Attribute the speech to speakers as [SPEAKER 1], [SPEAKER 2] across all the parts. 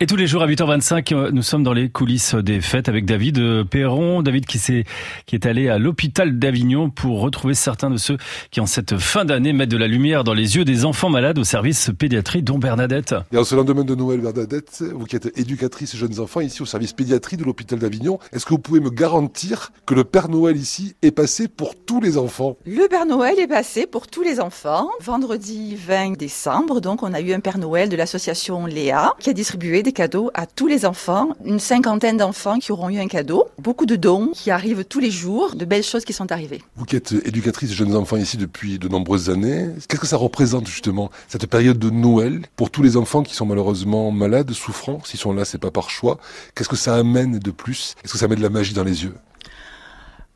[SPEAKER 1] Et tous les jours à 8h25, euh, nous sommes dans les coulisses des fêtes avec David euh, Perron. David qui, est, qui est allé à l'hôpital d'Avignon pour retrouver certains de ceux qui, en cette fin d'année, mettent de la lumière dans les yeux des enfants malades au service pédiatrie, dont Bernadette.
[SPEAKER 2] Et en ce lendemain de Noël, Bernadette, vous qui êtes éducatrice et jeunes enfants ici au service pédiatrie de l'hôpital d'Avignon, est-ce que vous pouvez me garantir que le Père Noël ici est passé pour tous les enfants?
[SPEAKER 3] Le Père Noël est passé pour tous les enfants. Vendredi 20 décembre, donc, on a eu un Père Noël de l'association Léa qui a distribué des cadeaux à tous les enfants, une cinquantaine d'enfants qui auront eu un cadeau, beaucoup de dons qui arrivent tous les jours, de belles choses qui sont arrivées.
[SPEAKER 2] Vous qui êtes éducatrice de jeunes enfants ici depuis de nombreuses années, qu'est-ce que ça représente justement cette période de Noël pour tous les enfants qui sont malheureusement malades, souffrants, s'ils sont là c'est pas par choix, qu'est-ce que ça amène de plus? Est-ce que ça met de la magie dans les yeux?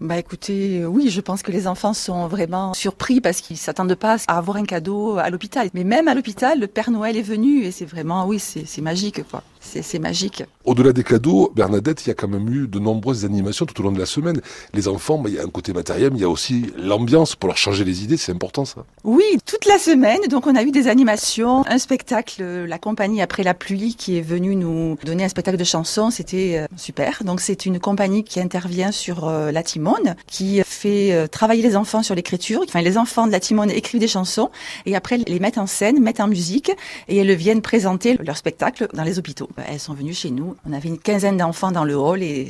[SPEAKER 3] Bah écoutez, oui, je pense que les enfants sont vraiment surpris parce qu'ils s'attendent pas à avoir un cadeau à l'hôpital. Mais même à l'hôpital, le Père Noël est venu et c'est vraiment, oui, c'est magique quoi c'est magique.
[SPEAKER 2] Au-delà des cadeaux, Bernadette, il y a quand même eu de nombreuses animations tout au long de la semaine. Les enfants, bah, il y a un côté matériel, mais il y a aussi l'ambiance pour leur changer les idées, c'est important ça.
[SPEAKER 3] Oui, toute la semaine, donc on a eu des animations, un spectacle, la compagnie Après la pluie qui est venue nous donner un spectacle de chansons, c'était euh, super. Donc c'est une compagnie qui intervient sur euh, la Timone, qui fait euh, travailler les enfants sur l'écriture. Enfin, les enfants de la Timone écrivent des chansons et après les mettent en scène, mettent en musique et elles viennent présenter leur spectacle dans les hôpitaux. Elles sont venues chez nous. On avait une quinzaine d'enfants dans le hall et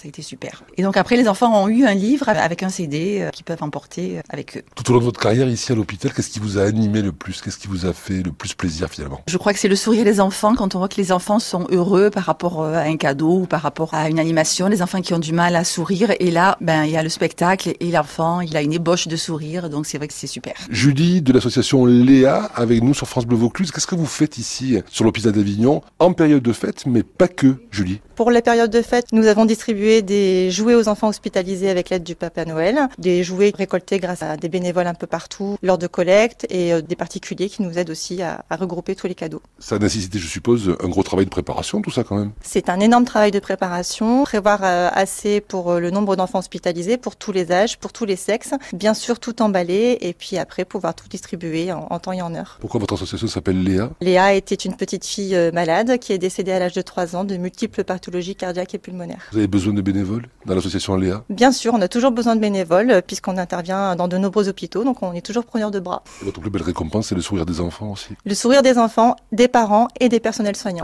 [SPEAKER 3] ça a été super. Et donc après, les enfants ont eu un livre avec un CD euh, qu'ils peuvent emporter euh, avec eux.
[SPEAKER 2] Tout au long de votre carrière ici à l'hôpital, qu'est-ce qui vous a animé le plus? Qu'est-ce qui vous a fait le plus plaisir finalement?
[SPEAKER 3] Je crois que c'est le sourire des enfants quand on voit que les enfants sont heureux par rapport euh, à un cadeau ou par rapport à une animation. Les enfants qui ont du mal à sourire et là, ben il y a le spectacle et l'enfant, il a une ébauche de sourire, donc c'est vrai que c'est super.
[SPEAKER 2] Julie de l'association Léa avec nous sur France Bleu Vaucluse. Qu'est-ce que vous faites ici sur l'hôpital d'Avignon? En période de fête, mais pas que, Julie?
[SPEAKER 4] Pour la période de fête, nous avons distribué des jouets aux enfants hospitalisés avec l'aide du Papa Noël, des jouets récoltés grâce à des bénévoles un peu partout lors de collectes et euh, des particuliers qui nous aident aussi à, regrouper tous les cadeaux.
[SPEAKER 2] Ça a nécessité, je suppose, un gros travail de préparation, tout ça quand même
[SPEAKER 4] C'est un énorme travail de préparation, prévoir euh, assez pour euh, le nombre d'enfants hospitalisés, pour tous les âges, pour tous les sexes, bien sûr tout emballer et puis après pouvoir tout distribuer en, temps et en heure.
[SPEAKER 2] Pourquoi votre association s'appelle Léa?
[SPEAKER 4] Léa était une petite fille malade qui est décédée à l'âge de 3 ans de multiples pathologies cardiaques et pulmonaires.
[SPEAKER 2] Vous avez besoin de bénévoles dans l'association Léa
[SPEAKER 4] Bien sûr, on a toujours besoin de bénévoles euh, puisqu'on intervient dans de nombreux hôpitaux, donc on est toujours preneur de bras.
[SPEAKER 2] votre plus belle récompense, c'est le sourire des enfants aussi
[SPEAKER 4] Le sourire des enfants, des parents et des personnels soignants.